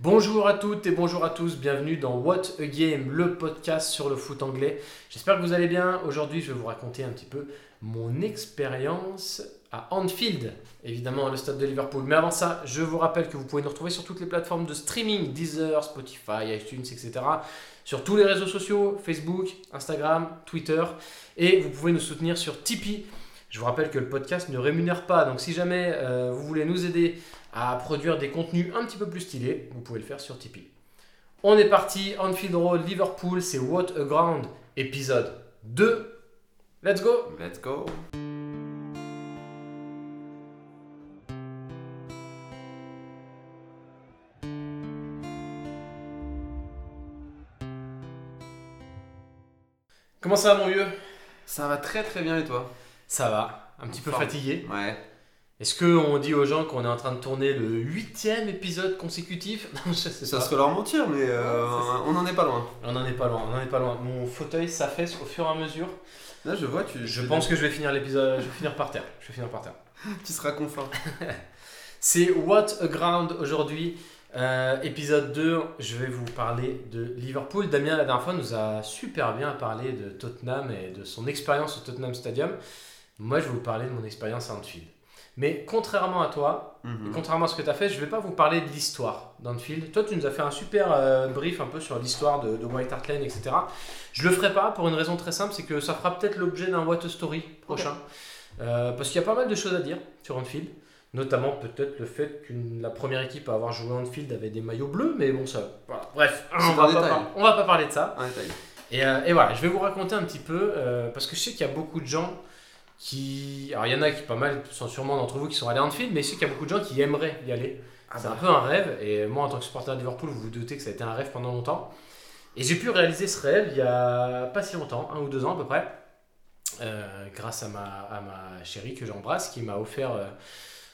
Bonjour à toutes et bonjour à tous, bienvenue dans What a Game, le podcast sur le foot anglais. J'espère que vous allez bien. Aujourd'hui, je vais vous raconter un petit peu mon expérience à Anfield, évidemment le stade de Liverpool. Mais avant ça, je vous rappelle que vous pouvez nous retrouver sur toutes les plateformes de streaming, Deezer, Spotify, iTunes, etc. Sur tous les réseaux sociaux, Facebook, Instagram, Twitter. Et vous pouvez nous soutenir sur Tipeee. Je vous rappelle que le podcast ne rémunère pas, donc si jamais euh, vous voulez nous aider à produire des contenus un petit peu plus stylés, vous pouvez le faire sur Tipeee. On est parti, Anfield Road, Liverpool, c'est What a Ground, épisode 2. Let's go Let's go Comment ça va mon vieux? Ça va très très bien et toi? Ça va, un petit peu fatigué. Ouais. Est-ce qu'on dit aux gens qu'on est en train de tourner le huitième épisode consécutif Non, je sais Ça pas. serait leur mentir, mais euh, on n'en est pas loin. On n'en est pas loin, on n'en est pas loin. Mon fauteuil s'affaisse au fur et à mesure. Là, je vois, tu, Je pense que je vais finir l'épisode, je vais finir par terre. Je vais finir par terre. tu seras confort. C'est What a Ground aujourd'hui. Euh, épisode 2, je vais vous parler de Liverpool. Damien, la dernière fois, nous a super bien parlé de Tottenham et de son expérience au Tottenham Stadium. Moi, je vais vous parler de mon expérience à Anfield. Mais contrairement à toi, et Mhm. contrairement à ce que tu as fait, je ne vais pas vous parler de l'histoire d'Anfield. Toi, tu nous as fait un super euh, brief un peu sur l'histoire de, de White Hart Lane, etc. Je le ferai pas pour une raison très simple, c'est que ça fera peut-être l'objet d'un What a Story prochain. Euh, parce qu'il y a pas mal de choses à dire sur Anfield. Notamment peut-être le fait que la première équipe à avoir joué Anfield avait des maillots bleus, mais bon, ça. Voilà. Bref, on va, pas, détail. par- on va pas parler de ça. Un détail. Et, euh, et voilà, je vais vous raconter un petit peu, parce que je sais qu'il y a beaucoup de gens qui... Alors il y en a qui, pas mal, sont sûrement d'entre vous qui sont allés à Anfield, mais je sais qu'il y a beaucoup de gens qui aimeraient y aller. Ah c'est bah. un peu un rêve, et moi en tant que supporter de Liverpool, vous vous doutez que ça a été un rêve pendant longtemps. Et j'ai pu réaliser ce rêve il y a pas si longtemps, un ou deux ans à peu près, euh, grâce à ma, à ma chérie que j'embrasse, qui m'a offert euh,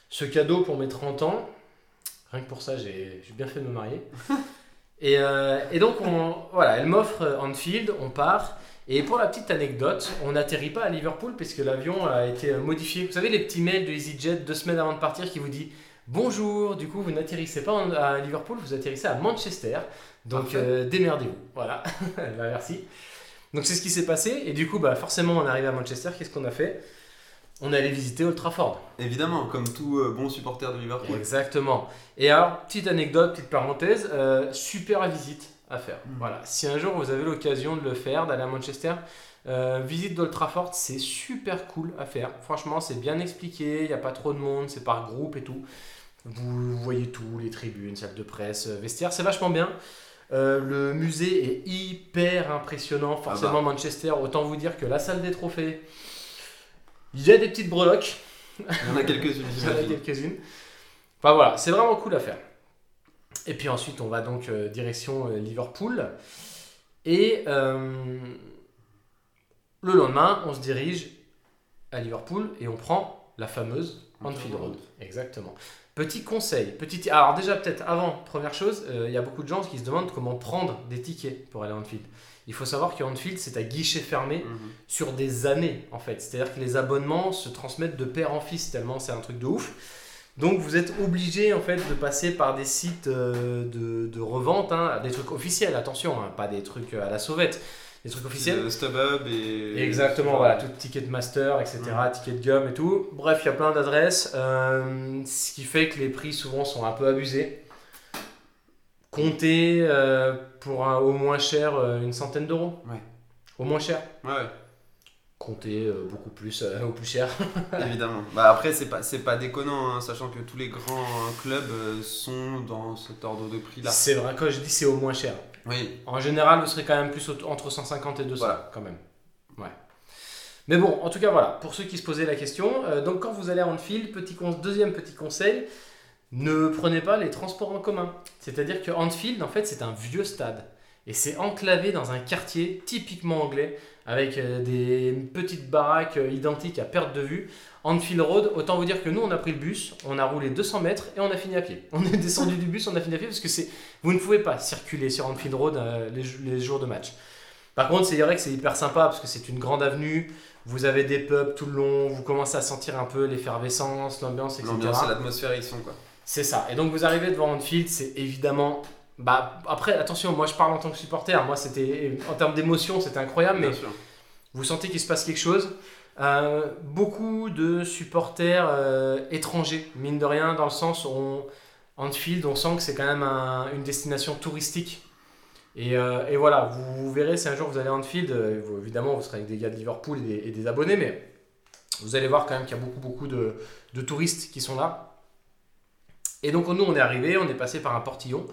ce cadeau pour mes 30 ans. Rien que pour ça, j'ai bien fait de me marier. et, euh, et donc, on, voilà, elle m'offre Anfield, on part. Et pour la petite anecdote, on n'atterrit pas à Liverpool puisque l'avion a été modifié. Vous savez, les petits mails de EasyJet deux semaines avant de partir qui vous dit Bonjour, du coup, vous n'atterrissez pas à Liverpool, vous atterrissez à Manchester. Donc, euh, démerdez-vous. Voilà, Bah, merci. Donc, c'est ce qui s'est passé. Et du coup, bah, forcément, on arrive à Manchester. Qu'est-ce qu'on a fait? On est allé visiter Old Trafford. Évidemment, comme tout euh, bon supporter de Liverpool. Exactement. Et alors, petite anecdote, petite parenthèse, euh, super visite à faire. Mhm. Voilà. Si un jour vous avez l'occasion de le faire, d'aller à Manchester, euh, visite d'Old Trafford, c'est super cool à faire. Franchement, c'est bien expliqué, il n'y a pas trop de monde, c'est par groupe et tout. Vous voyez tout, les tribunes, salle de presse, euh, vestiaire, c'est vachement bien. Euh, le musée est hyper impressionnant, forcément Manchester. Autant vous dire que la salle des trophées, il y a des petites breloques. Il y en a quelques-unes. Il y en a quelques-unes. Enfin voilà, c'est vraiment cool à faire. Et puis ensuite, on va donc euh, direction euh, Liverpool. Et euh, le lendemain, on se dirige à Liverpool et on prend la fameuse Anfield Road. Exactement. Petit conseil, petit. Alors déjà peut-être avant, première chose, euh, il y a beaucoup de gens qui se demandent comment prendre des tickets pour aller à Anfield. Il faut savoir que Anfield c'est à guichet fermé Mhm. sur des années en fait. C'est-à-dire que les abonnements se transmettent de père en fils tellement c'est un truc de ouf. Donc vous êtes obligé en fait de passer par des sites euh, de, de revente, hein, des trucs officiels, attention, hein, pas des trucs à la sauvette, des trucs officiels. Euh, StubHub et. Exactement, voilà, tout Ticketmaster, etc., Ticketgum et tout. Bref, il y a plein d'adresses, euh, ce qui fait que les prix souvent sont un peu abusés. Comptez euh, pour un- au moins cher euh, une centaine d'euros. Ouais. Au moins cher. Ouais, Comptez euh, beaucoup plus euh, au plus cher. évidemment. Bah après, c'est pas, c'est pas déconnant, hein, sachant que tous les grands clubs euh, sont dans cet ordre de prix-là. C'est vrai, quand je dis c'est au moins cher. Oui, En général, vous serez quand même plus entre 150 et 200 Voilà. quand même. Ouais. Mais bon, en tout cas, voilà, pour ceux qui se posaient la question, euh, donc quand vous allez à Anfield, petit deuxième petit conseil, ne prenez pas les transports en commun. C'est-à-dire que Anfield, en fait, c'est un vieux stade. Et c'est enclavé dans un quartier typiquement anglais, avec euh, des petites baraques euh, identiques à perte de vue. Anfield Road, autant vous dire que nous, on a pris le bus, on a roulé 200 mètres et on a fini à pied. On est descendu du bus, on a fini à pied parce que c'est, vous ne pouvez pas circuler sur Anfield Road euh, les jours de match. Par contre, c'est vrai que c'est hyper sympa parce que c'est une grande avenue, vous avez des pubs tout le long, vous commencez à sentir un peu l'effervescence, l'ambiance, etc. l'ambiance et l'atmosphère, ils sont quoi. C'est ça. Et donc vous arrivez devant Anfield, c'est évidemment. Bah, après, attention, moi je parle en tant que supporter. Moi, c'était en termes d'émotion, c'était incroyable, mais sûr. vous sentez qu'il se passe quelque chose. Euh, beaucoup de supporters euh, étrangers, mine de rien, dans le sens où on, Anfield, on sent que c'est quand même un- une destination touristique. Et, euh, et voilà, vous, vous verrez si un jour vous allez à Anfield, vous- évidemment vous serez avec des gars de Liverpool et des, et des abonnés, mais vous allez voir quand même qu'il y a beaucoup, beaucoup de, de touristes qui sont là. Et donc nous on est arrivé, on est passé par un portillon,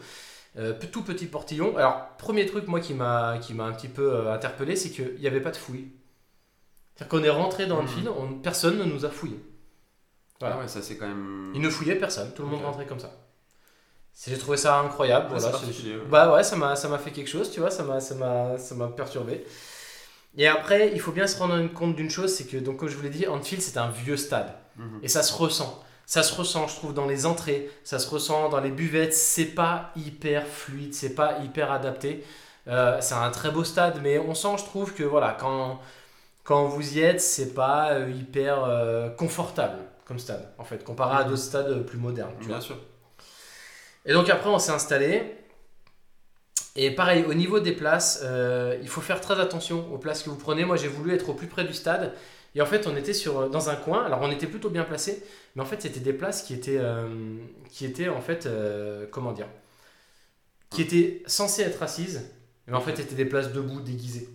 euh, tout petit portillon. Alors premier truc moi qui m'a qui m'a un petit peu euh, interpellé, c'est qu'il n'y avait pas de fouille. C'est-à-dire qu'on est rentré dans Mhm. Anfield, on- personne ne nous a fouillé. Voilà. Ah ouais, ça c'est quand même. Il ne fouillait personne, tout le monde rentrait comme ça. J'ai trouvé ça incroyable. Voilà. Bah ouais, ça m'a ça m'a fait quelque chose, tu vois, ça m'a ça m'a ça m'a perturbé. Et après, il faut bien se rendre compte d'une chose, c'est que donc comme je vous l'ai dit, Anfield c'est un vieux stade Mhm. et ça se ressent. Ça se ressent, je trouve, dans les entrées, ça se ressent dans les buvettes. C'est pas hyper fluide, c'est pas hyper adapté. Euh, c'est un très beau stade, mais on sent, je trouve, que voilà, quand, quand vous y êtes, c'est pas euh, hyper euh, confortable comme stade, en fait, comparé à Mhm. d'autres stades plus modernes. tu vois. Bien sûr. Et donc après, on s'est installé. Et pareil, au niveau des places, euh, il faut faire très attention aux places que vous prenez. Moi, j'ai voulu être au plus près du stade. Et en fait, on était sur, dans un coin. Alors, on était plutôt bien placé. Mais en fait, c'était des places qui étaient, euh, qui étaient en fait, euh, comment dire, qui étaient censées être assises. Mais en fait, c'était des places debout, déguisées.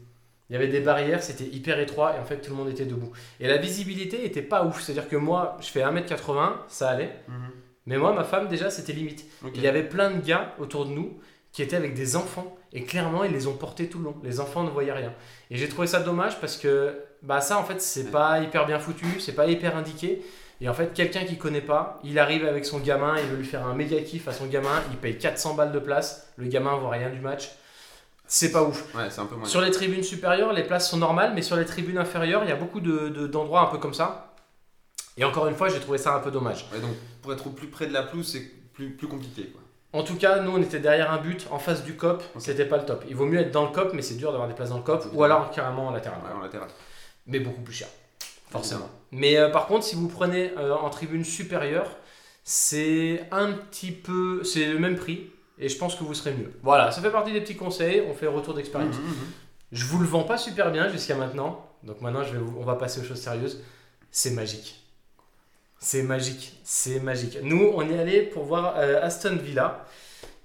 Il y avait des barrières, c'était hyper étroit. Et en fait, tout le monde était debout. Et la visibilité était pas ouf. C'est-à-dire que moi, je fais 1m80, ça allait. Mhm. Mais moi, ma femme, déjà, c'était limite. Il y avait plein de gars autour de nous qui étaient avec des enfants et clairement ils les ont portés tout le long. Les enfants ne voyaient rien. Et j'ai trouvé ça dommage parce que bah ça en fait c'est pas hyper bien foutu, c'est pas hyper indiqué. Et en fait quelqu'un qui connaît pas, il arrive avec son gamin, il veut lui faire un méga kiff à son gamin, il paye 400 balles de place, le gamin voit rien du match. C'est pas ouf. Ouais, c'est un peu moins. Sur les tribunes supérieures, les places sont normales, mais sur les tribunes inférieures, il y a beaucoup de- de- d'endroits un peu comme ça. Et encore une fois, j'ai trouvé ça un peu dommage. Ouais, donc pour être au plus près de la pelouse, c'est plus, plus compliqué. Quoi. En tout cas, nous on était derrière un but en face du COP, c'était pas le top. Il vaut mieux être dans le COP, mais c'est dur d'avoir des places dans le COP, ou alors carrément en latéral. Ouais, en latéral. Mais beaucoup plus cher, forcément. Mais euh, par contre, si vous prenez euh, en tribune supérieure, c'est un petit peu. C'est le même prix, et je pense que vous serez mieux. Voilà, ça fait partie des petits conseils, on fait retour d'expérience. Mhm, mhm. Je vous le vends pas super bien jusqu'à maintenant, donc maintenant je vais vous- on va passer aux choses sérieuses. C'est magique. C'est magique, c'est magique. Nous, on y allait pour voir euh, Aston Villa.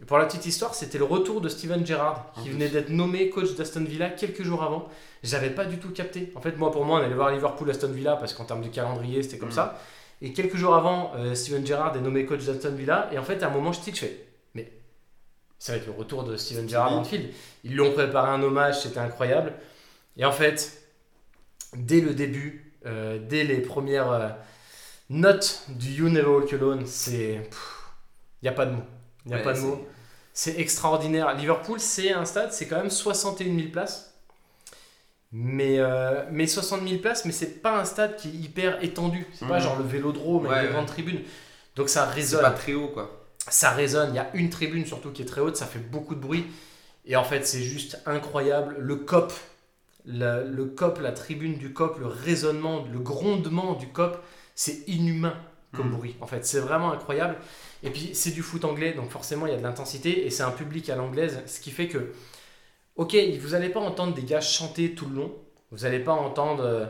Et pour la petite histoire, c'était le retour de Steven Gerrard, qui venait d'être nommé coach d'Aston Villa quelques jours avant. J'avais pas du tout capté. En fait, moi, pour moi, on allait voir Liverpool Aston Villa parce qu'en termes de calendrier, c'était comme Mhm. ça. Et quelques jours avant, euh, Steven Gerrard est nommé coach d'Aston Villa. Et en fait, à un moment, je tilte, je fais, mais ça va être le retour de Steven Gerrard en field. Ils lui ont préparé un hommage, c'était incroyable. Et en fait, dès le début, euh, dès les premières euh, notes du You Never Walk Alone, c'est. Il n'y a pas de mots. Il n'y a Ouais, pas de mots. C'est extraordinaire. Liverpool, c'est un stade, c'est quand même 61 000 places. Mais, euh, mais 60 000 places, mais c'est pas un stade qui est hyper étendu. C'est pas Mhm. genre le vélodrome avec Ouais, des ouais. grandes tribunes. Donc ça C'est résonne pas très haut, quoi. ça résonne. Il y a une tribune surtout qui est très haute, ça fait beaucoup de bruit. Et en fait, c'est juste incroyable. Le COP, la- le COP, la tribune du COP, le résonnement, le grondement du COP, c'est inhumain comme Mhm. bruit. En fait, c'est vraiment incroyable. Et puis, c'est du foot anglais, donc forcément, il y a de l'intensité et c'est un public à l'anglaise, ce qui fait que, ok, vous n'allez pas entendre des gars chanter tout le long. Vous n'allez pas entendre. euh,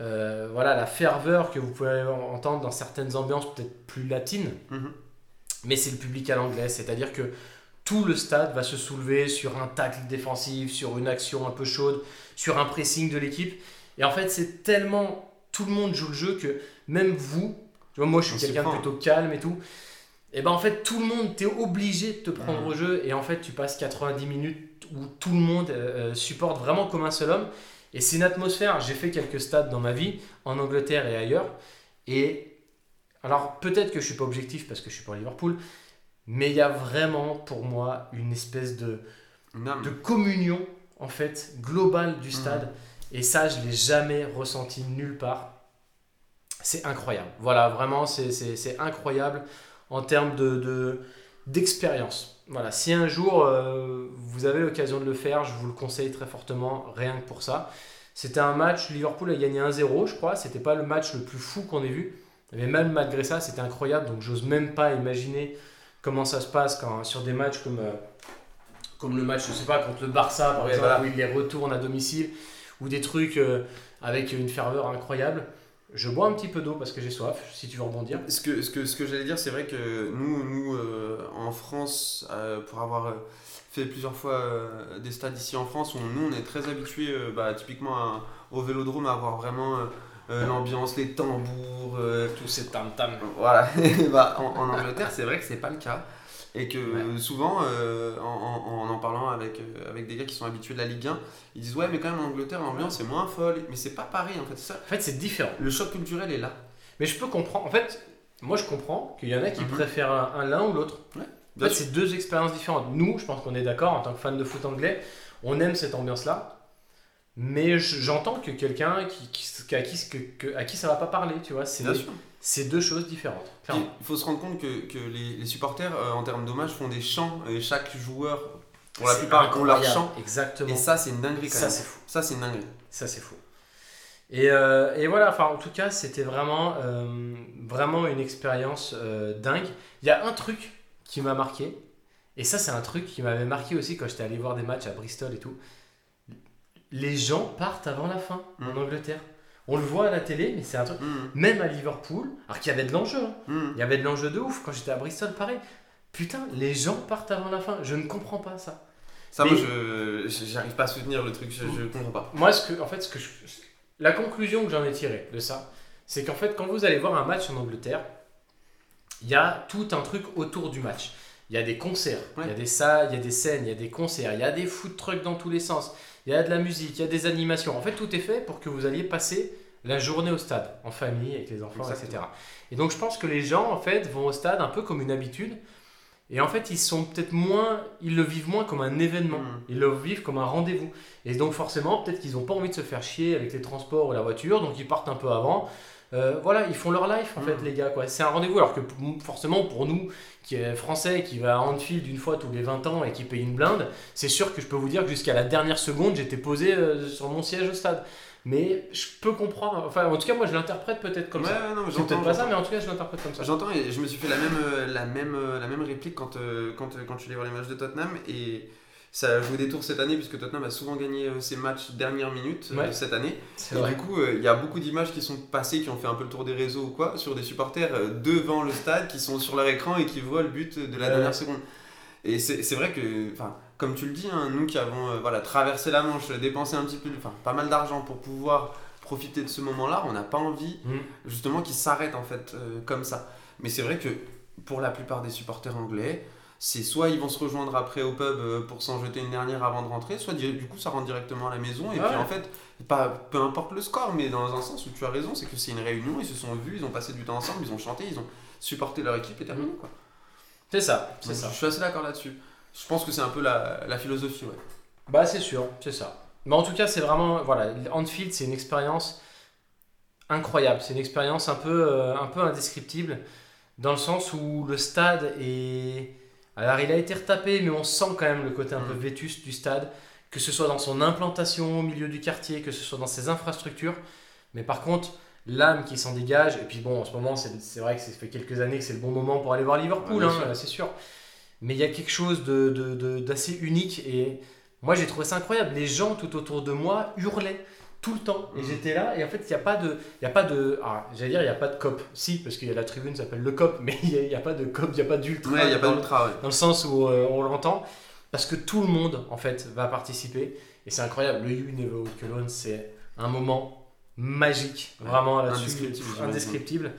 euh, voilà la ferveur que vous pouvez entendre dans certaines ambiances peut-être plus latines Mhm. mais c'est le public à l'anglaise, c'est-à-dire que tout le stade va se soulever sur un tacle défensif, sur une action un peu chaude, sur un pressing de l'équipe. Et en fait, c'est tellement tout le monde joue le jeu que même vous, tu vois, moi je suis quelqu'un de plutôt calme et tout. Et ben en fait, tout le monde, t'es obligé de te prendre au jeu et en fait, tu passes 90 minutes où tout le monde euh, euh, supporte vraiment comme un seul homme. Et c'est une atmosphère. J'ai fait quelques stades dans ma vie, en Angleterre et ailleurs. Et alors, peut-être que je suis pas objectif parce que je suis pas Liverpool, mais il y a vraiment pour moi une espèce de, de communion en fait globale du stade. Et ça, je l'ai jamais ressenti nulle part. C'est incroyable. Voilà, vraiment, c'est- incroyable en termes de- de d'expérience. voilà, si un jour euh, vous avez l'occasion de le faire, je vous le conseille très fortement, rien que pour ça. C'était un match, Liverpool a gagné 1-0, je crois. C'était pas le match le plus fou qu'on ait vu, Mais même malgré ça, c'était incroyable. Donc j'ose même pas imaginer comment ça se passe quand, sur des matchs comme, euh, comme le match, je sais pas, contre le Barça par exemple, voilà. où il les retourne à domicile, ou des trucs euh, avec une ferveur incroyable. Je bois un petit peu d'eau parce que j'ai soif, si tu veux rebondir. Ce que, ce que, ce que j'allais dire, c'est vrai que nous, nous euh, en France, euh, pour avoir euh, fait plusieurs fois euh, des stades ici en France, on- nous, on est très habitués, bah, typiquement à- au vélodrome, à avoir vraiment l'ambiance, les tambours, Tous ces tam-tam. Voilà, Et bah, en, en Angleterre, c'est vrai que c'est pas le cas. Et que Ouais. souvent, euh, en, en, parlant avec, euh, avec des gars qui sont habitués de la Ligue 1, ils disent Ouais, mais quand même, en Angleterre, l'ambiance est moins folle. Mais c'est pas pareil en fait. Ça, En fait, c'est différent. le choc culturel est là. Mais je peux comprendre. En fait, moi je comprends qu'il y en a qui Mhm. préfèrent un, un l'un ou l'autre. En fait, c'est deux expériences différentes. Nous, je pense qu'on est d'accord, en tant que fan de foot anglais, on aime cette ambiance-là. Mais je- j'entends que quelqu'un qui, qui- à, qui, que- à qui ça va pas parler, tu vois. C'est. C'est deux choses différentes. Il faut se rendre compte que, que les, les supporters, euh, en termes d'hommage, font des chants. Et chaque joueur, pour la plupart, ont leur chant. Exactement. Et ça, c'est une dinguerie quand Ça, même. c'est fou. Ça, c'est une dinguerie. Ça, c'est fou. Et, euh, et voilà, enfin, en tout cas, c'était vraiment, euh, vraiment une expérience dingue. Il y a un truc qui m'a marqué, et ça, c'est un truc qui m'avait marqué aussi quand j'étais allé voir des matchs à Bristol et tout. Les gens partent avant la fin en Mm. Angleterre. On le voit à la télé, mais c'est un truc. Mmh, Même à Liverpool, alors qu'il y avait de l'enjeu, hein. mmh. il y avait de l'enjeu de ouf. Quand j'étais à Bristol, pareil. Putain, les gens partent avant la fin. Je ne comprends pas ça. Ça, Mais- moi, je j'arrive pas à soutenir le truc. Je, je comprends pas. Moi, ce que, en fait, ce que je- la conclusion que j'en ai tirée de ça, c'est qu'en fait, quand vous allez voir un match en Angleterre, il y a tout un truc autour du match. Il y a des concerts, il y a des salles, il y a des scènes, il y a des concerts, il y a des food trucks dans tous les sens, il y a de la musique, il y a des animations. En fait, tout est fait pour que vous alliez passer la journée au stade, en famille, avec les enfants, etc. Et donc, je pense que les gens, en fait, vont au stade un peu comme une habitude. Et en fait, ils sont peut-être moins, ils le vivent moins comme un événement. Mhm. Ils le vivent comme un rendez-vous. Et donc, forcément, peut-être qu'ils n'ont pas envie de se faire chier avec les transports ou la voiture, donc ils partent un peu avant. Euh, voilà, ils font leur life en fait, Mhm. les gars. quoi. C'est un rendez-vous. Alors que forcément, pour nous, qui est français, qui va à Anfield une fois tous les 20 ans et qui paye une blinde, c'est sûr que je peux vous dire que jusqu'à la dernière seconde, j'étais posé euh, sur mon siège au stade. Mais je peux comprendre. Enfin, en tout cas, moi, je l'interprète peut-être comme Ouais, ça. ouais, non, mais C'est peut-être pas ça, mais en tout cas, je l'interprète comme ça. J'entends et je me suis fait la même, euh, la même, la même réplique quand, quand, quand je suis allé voir les matchs de Tottenham et ça a joué des tours cette année puisque Tottenham a souvent gagné euh, ses matchs dernière minute euh, Ouais. cette année. Et vrai. du coup, euh, il y a beaucoup d'images qui sont passées, qui ont fait un peu le tour des réseaux ou quoi, sur des supporters devant le stade qui sont sur leur écran et qui voient le but de la Ouais. dernière seconde. Et c'est vrai que, comme tu le dis, hein, nous qui avons euh, voilà, traversé la Manche, dépensé un petit peu, enfin, pas mal d'argent pour pouvoir profiter de ce moment-là, on n'a pas envie Mhm. justement qu'ils s'arrêtent en fait euh, comme ça. Mais c'est vrai que pour la plupart des supporters anglais, c'est soit ils vont se rejoindre après au pub euh, pour s'en jeter une dernière avant de rentrer, soit du coup ça rentre directement à la maison. Et Ouais. puis en fait, pas, peu importe le score, mais dans un sens où tu as raison, c'est que c'est une réunion, ils se sont vus, ils ont passé du temps ensemble, ils ont chanté, ils ont supporté leur équipe et terminé quoi. C'est ça, c'est ça. Je suis assez d'accord là-dessus. Je pense que c'est un peu la, la philosophie, ouais. Bah c'est sûr, c'est ça. Mais en tout cas, c'est vraiment voilà, Anfield, c'est une expérience incroyable. C'est une expérience un peu, euh, un peu indescriptible dans le sens où le stade est. Alors il a été retapé, mais on sent quand même le côté un peu Mm. vétuste du stade, que ce soit dans son implantation au milieu du quartier, que ce soit dans ses infrastructures. Mais par contre, l'âme qui s'en dégage, et puis bon, en ce moment, c'est vrai que ça fait quelques années que c'est le bon moment pour aller voir Liverpool, Ouais, hein, c'est sûr. Mais il y a quelque chose de- de- de- d'assez unique et moi j'ai trouvé ça incroyable. Les gens tout autour de moi hurlaient tout le temps et Mhm. j'étais là et en fait il n'y a pas de, il y a pas de, ah, j'allais dire il n'y a pas de cop. Si parce qu'il y a la tribune qui s'appelle le cop, mais il n'y a, il y a pas de cop, il n'y a pas d'ultra. Ouais, il n'y a pas d'ultra, ouais. dans le sens où euh, on l'entend, parce que tout le monde en fait va participer et c'est incroyable. Le You Never Walk Alone, c'est un moment magique, Ouais, vraiment là-dessus, indescriptible.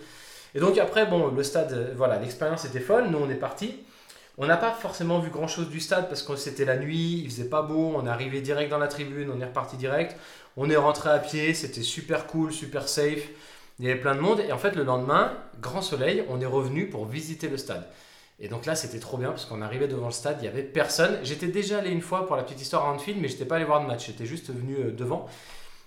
Et donc après, bon, le stade, euh, voilà, l'expérience était folle. Nous, on est parti. On n'a pas forcément vu grand-chose du stade parce que c'était la nuit, il faisait pas beau. On est arrivé direct dans la tribune, on est reparti direct. On est rentré à pied, c'était super cool, super safe. Il y avait plein de monde et en fait le lendemain, grand soleil, on est revenu pour visiter le stade. Et donc là, c'était trop bien parce qu'on arrivait devant le stade, il y avait personne. J'étais déjà allé une fois pour la petite histoire à Anfield, mais j'étais pas allé voir de match, j'étais juste venu euh, devant.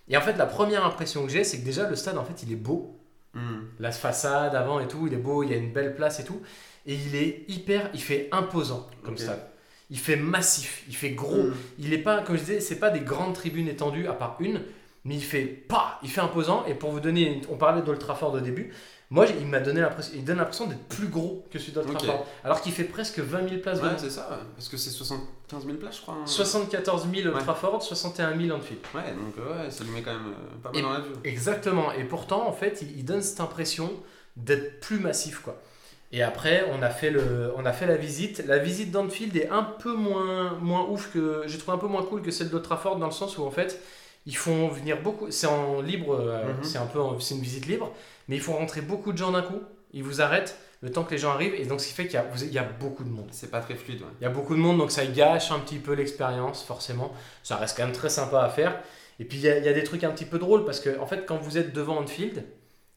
Et en fait, la première impression que j'ai, c'est que déjà le stade, en fait, il est beau. Mhm. La façade avant et tout, il est beau, il y a une belle place et tout. Et il est hyper, il fait imposant comme Ok. stade. Il fait massif, il fait gros. Mhm. Il est pas, comme je disais, c'est pas des grandes tribunes étendues à part une, mais il fait pas, il fait imposant. Et pour vous donner, on parlait d'Old Trafford au début. Moi, il m'a donné l'impression, il donne l'impression d'être plus gros que celui d'Old Ok. Trafford, alors qu'il fait presque 20 000 places Ouais, c'est ça, ouais. parce que c'est 75 000 places, je crois. hein. 74 000 Old Ouais. Trafford, 61 000 Anfield. Ouais, donc euh, ouais, ça lui met quand même euh, pas mal Et- dans la vue. Exactement. Et pourtant, en fait, il, il donne cette impression d'être plus massif, quoi. Et après, on a fait le, on a fait la visite. La visite d'Anfield est un peu moins, moins ouf que, j'ai trouvé un peu moins cool que celle d'Old Trafford dans le sens où en fait, ils font venir beaucoup. C'est en libre, euh, Mhm. c'est un peu, c'est une visite libre, mais ils font rentrer beaucoup de gens d'un coup. Ils vous arrêtent le temps que les gens arrivent, et donc ce qui fait qu'il y y a beaucoup de monde. C'est pas très fluide, ouais. Il y a beaucoup de monde, donc ça gâche un petit peu l'expérience, forcément. Ça reste quand même très sympa à faire. Et puis il y, a- il y a des trucs un petit peu drôles parce que, en fait, quand vous êtes devant Anfield,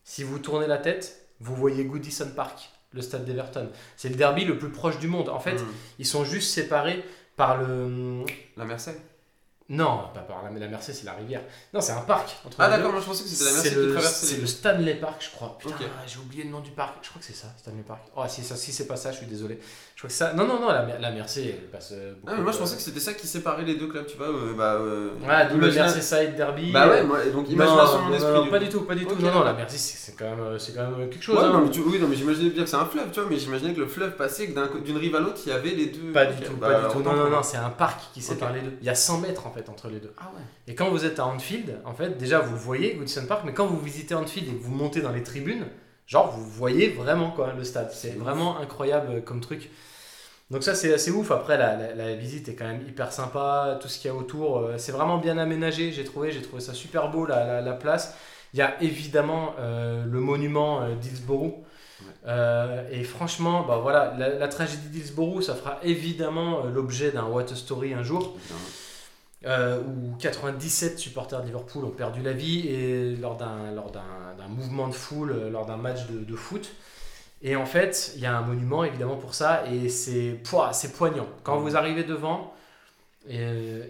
si vous tournez la tête, vous voyez Goodison Park, le stade d'Everton. C'est le derby le plus proche du monde. En fait, Hmm. ils sont juste séparés par le. La Merced Non, pas par la, la Merced, c'est la rivière. Non, c'est un parc. Entre Ah d'accord, moi je pensais que c'était la C'est qui le, traversait c'est les le Stanley Park, je crois. Putain, Ok. j'ai oublié le nom du parc. Je crois que c'est ça, Stanley Park. Oh, si, ça, si c'est pas ça, je suis désolé. Je crois que ça. Non, non, non, la, la elle passe. euh, beaucoup Ah, mais moi je pensais que c'était ça qui séparait les deux clubs, tu vois. euh, bah, euh, Ouais, d'où le imagina- Merseyside Derby. Bah ouais, moi, donc imagination non, mon esprit. non, du pas coup. du tout, pas du tout. Non, non, la Mersey, c'est quand, même, euh, c'est quand même quelque chose. Ouais, hein. non, mais tu- oui, non, mais j'imaginais bien que c'est un fleuve, tu vois, mais j'imaginais que le fleuve passait que d'un d'une rive à l'autre, il y avait les deux. Pas du tout, bah, pas du tout. Non, non, non, c'est un parc qui sépare les deux. Il y a 100 mètres en fait entre les deux. Ah ouais. Et quand vous êtes à Anfield, en fait, déjà vous voyez, Goodison Park, mais quand vous visitez Anfield et que vous montez dans les tribunes, genre vous voyez vraiment quoi le stade. C'est vraiment incroyable comme truc. Donc ça c'est assez ouf. Après la, la- la visite est quand même hyper sympa, tout ce qu'il y a autour, euh, c'est vraiment bien aménagé. J'ai trouvé, j'ai trouvé ça super beau la, la, la place. Il y a évidemment euh, le monument euh, d'Hillsborough. Euh, et franchement, bah voilà, la, tragédie d'Hillsborough, ça fera évidemment l'objet d'un What a Story un jour euh, où 97 supporters de Liverpool ont perdu la vie et lors d'un lors d'un mouvement de foule, euh, lors d'un match de, de foot. Et en fait, il y a un monument évidemment pour ça et c'est c'est poignant. Quand vous arrivez devant et,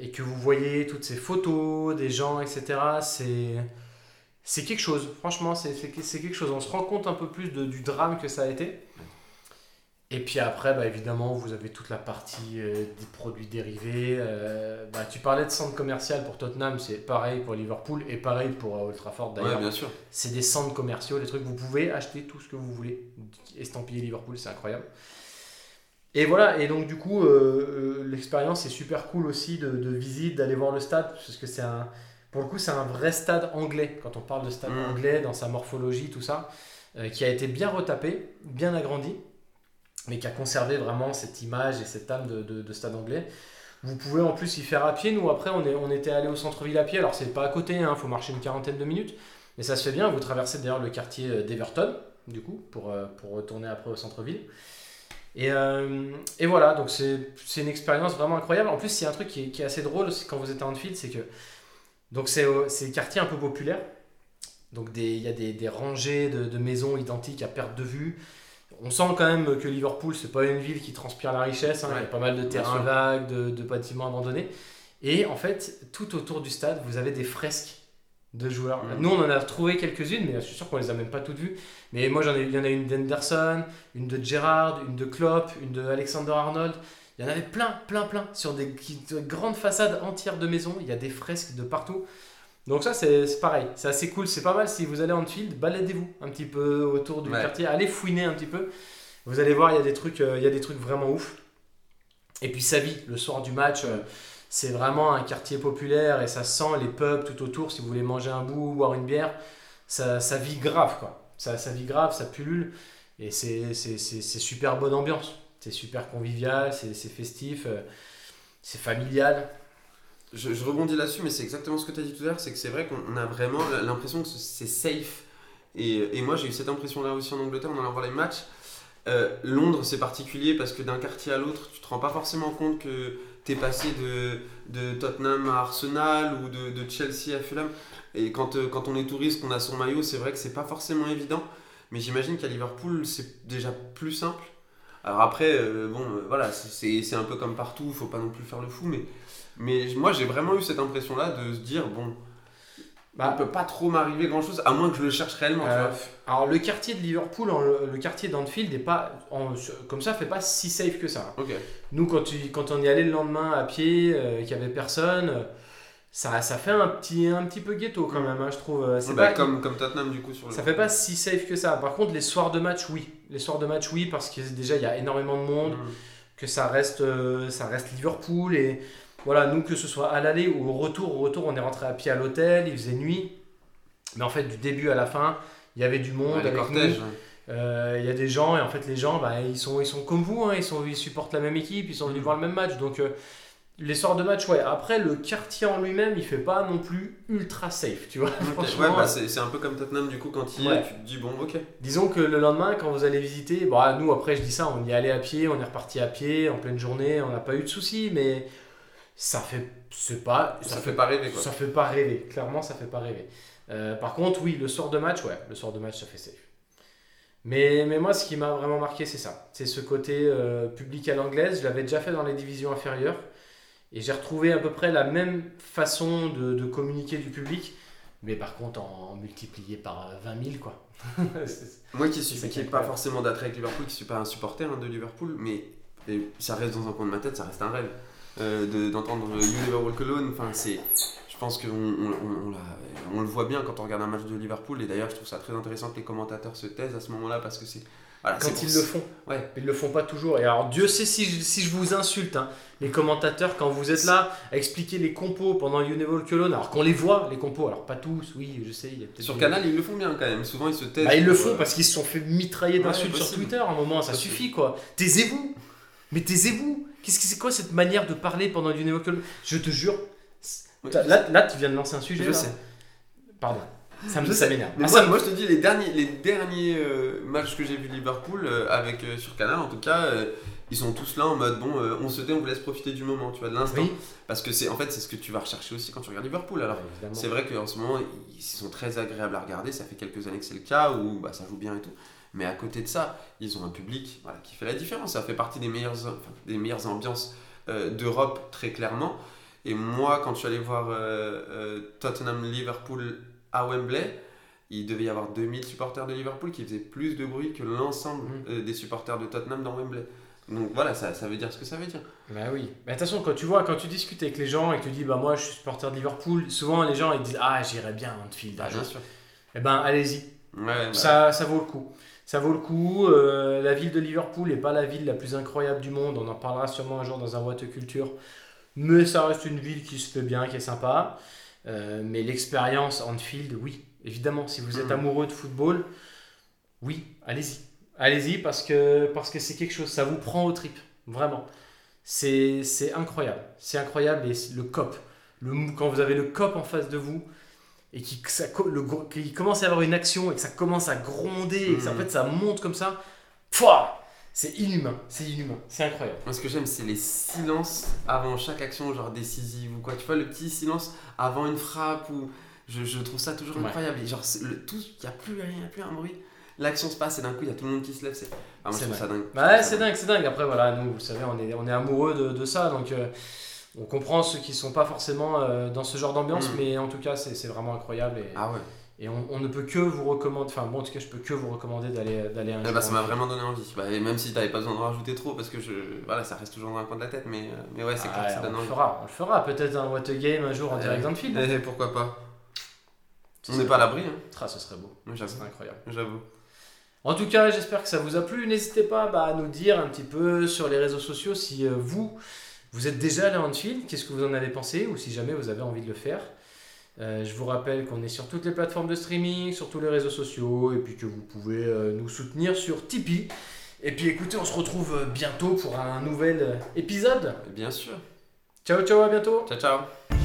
et que vous voyez toutes ces photos des gens, etc., c'est c'est quelque chose. Franchement, c'est quelque chose. On se rend compte un peu plus de- du drame que ça a été. Et puis après, bah, évidemment, vous avez toute la partie euh, des produits dérivés. euh, bah, tu parlais de centre commercial pour Tottenham, c'est pareil pour Liverpool et pareil pour Old Trafford Ouais, d'ailleurs. bien sûr. c'est des centres commerciaux, des trucs, vous pouvez acheter tout ce que vous voulez. Estampiller Liverpool, c'est incroyable. Et voilà, et donc du coup, euh, l'expérience est super cool aussi de, de visite, d'aller voir le stade, parce que c'est un, pour le coup, c'est un vrai stade anglais, quand on parle de stade Mm. anglais, dans sa morphologie, tout ça, qui a été bien retapé, bien agrandi, mais qui a conservé vraiment cette image et cette âme de, de- de stade anglais. Vous pouvez en plus y faire à pied. Nous, après, on, est, on était allé au centre-ville à pied. Alors, c'est pas à côté, il faut marcher une quarantaine de minutes. Mais ça se fait bien. Vous traversez d'ailleurs le quartier euh, d'Everton, du coup, pour, euh, pour retourner après au centre-ville. Et, euh, et voilà, donc c'est une expérience vraiment incroyable. En plus, il y a un truc qui est, qui est assez drôle quand vous êtes à Anfield, c'est que c'est euh, c'est quartier un peu populaire. Donc des- il y a des, des rangées de, de maisons identiques à perte de vue. On sent quand même que Liverpool, c'est pas une ville qui transpire la richesse. hein. Il y a pas mal de terrains vagues, de, de bâtiments abandonnés. Et en fait, tout autour du stade, vous avez des fresques de joueurs. Mhm. Nous, on en a trouvé quelques-unes, mais je suis sûr qu'on les a même pas toutes vues. Mais moi, j'en ai, il y en a une d'Henderson, une de Gerrard, une de Klopp, une de Alexander Arnold. Il y en avait plein, plein, plein sur des, grandes façades entières de maisons. Il y a des fresques de partout. Donc ça, c'est pareil. C'est assez cool. C'est pas mal si vous allez en Anfield, baladez-vous un petit peu autour du Ouais. quartier. Allez fouiner un petit peu. Vous allez voir, il y a des trucs, euh, il y a des trucs vraiment ouf. Et puis ça vit le soir du match. euh, c'est vraiment un quartier populaire et ça sent les pubs tout autour. Si vous voulez manger un bout, boire une bière, ça, ça vit grave quoi. Ça, ça vit grave, ça pullule et c'est super bonne ambiance. C'est super convivial, c'est c'est festif, euh, c'est familial. Je, rebondis là-dessus, mais c'est exactement ce que tu as dit tout à l'heure, c'est que c'est vrai qu'on on a vraiment l'impression que c'est safe. Et, moi, j'ai eu cette impression-là aussi en Angleterre, en allant voir les matchs. Euh, Londres, c'est particulier parce que d'un quartier à l'autre, tu te rends pas forcément compte que tu es passé de, de Tottenham à Arsenal ou de, de Chelsea à Fulham. Et quand, euh, quand on est touriste, qu'on a son maillot, c'est vrai que c'est pas forcément évident. Mais j'imagine qu'à Liverpool, c'est déjà plus simple. Alors après, euh, bon, voilà, c'est un peu comme partout, faut pas non plus faire le fou, mais, mais moi j'ai vraiment eu cette impression-là de se dire, bon, Bah, il peut pas trop m'arriver grand-chose, à moins que je le cherche réellement, Euh, tu vois. alors le quartier de Liverpool, le, quartier d'Anfield est pas en- comme ça fait pas si safe que ça. Nous quand, tu- quand on y allait le lendemain à pied, euh, qu'il y avait personne, ça, ça fait un petit, un petit peu ghetto quand même, hein, je trouve. Euh, C'est bah, pas, comme, comme Tottenham du coup sur le. ça fait pas si safe que ça. Par contre, les soirs de match, oui. Les soirs de match, oui, parce que déjà, il y a énormément de monde, Mm. que ça reste, ça reste Liverpool. Et voilà, nous, que ce soit à l'aller ou au retour, au retour, on est rentré à pied à l'hôtel, il faisait nuit. Mais en fait, du début à la fin, il y avait du monde Ouais, les avec cortèges. nous. Euh, Il y a des gens, et en fait, les gens, bah, ils, sont, ils sont comme vous, hein, ils, sont, ils supportent la même équipe, ils sont venus Mm. voir le même match. Donc, euh, les soirs de match, ouais. Après, le quartier en lui-même, il fait pas non plus ultra safe, tu vois. Ouais, bah, euh, c'est un peu comme Tottenham du coup quand il Ouais. tu te dis bon, ok. Disons que le lendemain, quand vous allez visiter, bah, nous après je dis ça, on y allait à pied, on est reparti à pied en pleine journée, on n'a pas eu de soucis, mais ça fait, c'est pas, Ça, fait pas rêver quoi. ça fait pas rêver. Clairement, ça fait pas rêver. Euh, par contre, oui, le soir de match, ouais, le soir de match, ça fait safe. Mais, mais moi, ce qui m'a vraiment marqué, c'est ça. C'est ce côté euh, public à l'anglaise. Je l'avais déjà fait dans les divisions inférieures. Et j'ai retrouvé à peu près la même façon de, de communiquer du public. Mais par contre, en, multiplié par euh, 20 000, quoi. Moi qui suis qui n'ai pas forcément d'attrait avec Liverpool, qui suis pas un supporter hein, de Liverpool, mais et ça reste dans un coin de ma tête, ça reste un rêve euh, de- d'entendre You Never Walk Alone. Enfin, c'est, je pense qu'on on, on- on le voit bien quand on regarde un match de Liverpool. Et d'ailleurs, je trouve ça très intéressant que les commentateurs se taisent à ce moment-là parce que c'est voilà, quand ils le font. Ouais. Ils le font pas toujours. Et alors, Dieu sait si je, si je vous insulte, hein, les commentateurs, quand vous êtes là à expliquer les compos pendant You Never Walk Alone, alors qu'on les voit, les compos, alors pas tous, oui, je sais, il y a Sur Canal, ils le font bien quand même. Souvent, ils se taisent. Bah, ils le font euh, parce qu'ils se sont fait mitrailler Ouais, d'insultes sur. Twitter à un moment, ça suffit quoi. Taisez-vous Mais taisez-vous Qu'est-ce que c'est quoi cette manière de parler pendant Walk Alone Je te jure, là, là tu viens de lancer un sujet. je là. sais. Pardon. Ça me ça m'énerve. Mais Ah, moi, ça me- moi, je te dis, les derniers, les derniers euh, matchs que j'ai vu Liverpool, euh, avec, euh, sur Canal en tout cas, ils sont tous là en mode bon, on se tait, on vous laisse profiter du moment, tu vois, de l'instant. Oui. Parce que c'est en fait, c'est ce que tu vas rechercher aussi quand tu regardes Liverpool. Alors, Ouais, c'est vrai qu'en ce moment, ils sont très agréables à regarder, ça fait quelques années que c'est le cas, où bah, ça joue bien et tout. Mais à côté de ça, ils ont un public voilà, qui fait la différence. Ça fait partie des meilleures, enfin, des meilleures ambiances euh, d'Europe, très clairement. Et moi, quand je suis allé voir euh, euh, Tottenham-Liverpool à Wembley, il devait y avoir 2000 supporters de Liverpool qui faisaient plus de bruit que l'ensemble Mhm. des supporters de Tottenham dans Wembley. Donc voilà, ça, ça veut dire ce que ça veut dire. Bah oui. Mais attention, quand tu vois, quand tu discutes avec les gens et que tu dis, bah moi je suis supporter de Liverpool, souvent les gens ils disent, ah j'irais bien à Anfield. un jour. sûr. Eh ben allez-y. Ouais, bah, Ça, ça vaut le coup. Ça vaut le coup. Euh, la ville de Liverpool n'est pas la ville la plus incroyable du monde. On en parlera sûrement un jour dans un What Culture. Mais ça reste une ville qui se fait bien, qui est sympa. Euh, mais l'expérience Anfield, oui, évidemment. Si vous êtes Mhm. amoureux de football, oui, allez-y. Allez-y parce que parce que c'est quelque chose. Ça vous prend au trip, vraiment. C'est incroyable. C'est incroyable. Et le cop, le, quand vous avez le cop en face de vous et qui ça, le, gros- qu'il commence à y avoir une action et que ça commence à gronder et que ça, en Mhm. fait ça monte comme ça, Pouah c'est inhumain, c'est inhumain, c'est incroyable. Moi, ce que j'aime, c'est les silences avant chaque action, genre décisive ou quoi. Tu vois, le petit silence avant une frappe ou. Je, je trouve ça toujours Ouais. incroyable. Et genre, le, tout, il n'y a plus rien, il n'y a plus un bruit. L'action se passe et d'un coup, il y a tout le monde qui se lève. C'est ah, moi, je C'est trouve ça dingue. Bah ouais, c'est dingue, c'est dingue. Après voilà, nous, vous savez, on est, on est amoureux de, de ça, donc euh, on comprend ceux qui sont pas forcément euh, dans ce genre d'ambiance, Mhm. mais en tout cas c'est vraiment incroyable et, Ah ouais. et on, on ne peut que vous recommander, enfin bon en tout cas je peux que vous recommander d'aller d'aller un Eh jour bah, ça m'a vraiment donné envie. Bah, et même si t'avais pas besoin de rajouter trop, parce que je, voilà, ça reste toujours dans un coin de la tête, mais, euh, mais ouais, c'est Ah, clair que ça on donne le envie. fera, on le fera, peut-être un What a Game un jour en Ouais. direct d'Anfield. Eh, pourquoi pas On n'est pas à l'abri, hein. Ah, ce serait beau, ce serait incroyable. J'avoue. En tout cas, j'espère que ça vous a plu. N'hésitez pas bah, à nous dire un petit peu sur les réseaux sociaux si euh, vous, vous êtes déjà allé à Anfield, qu'est-ce que vous en avez pensé, ou si jamais vous avez envie de le faire? Euh, je vous rappelle qu'on est sur toutes les plateformes de streaming, sur tous les réseaux sociaux, et puis que vous pouvez euh, nous soutenir sur Tipeee. Et puis écoutez, on se retrouve euh, bientôt pour un nouvel épisode. Bien sûr. Ciao ciao, à bientôt Ciao, ciao.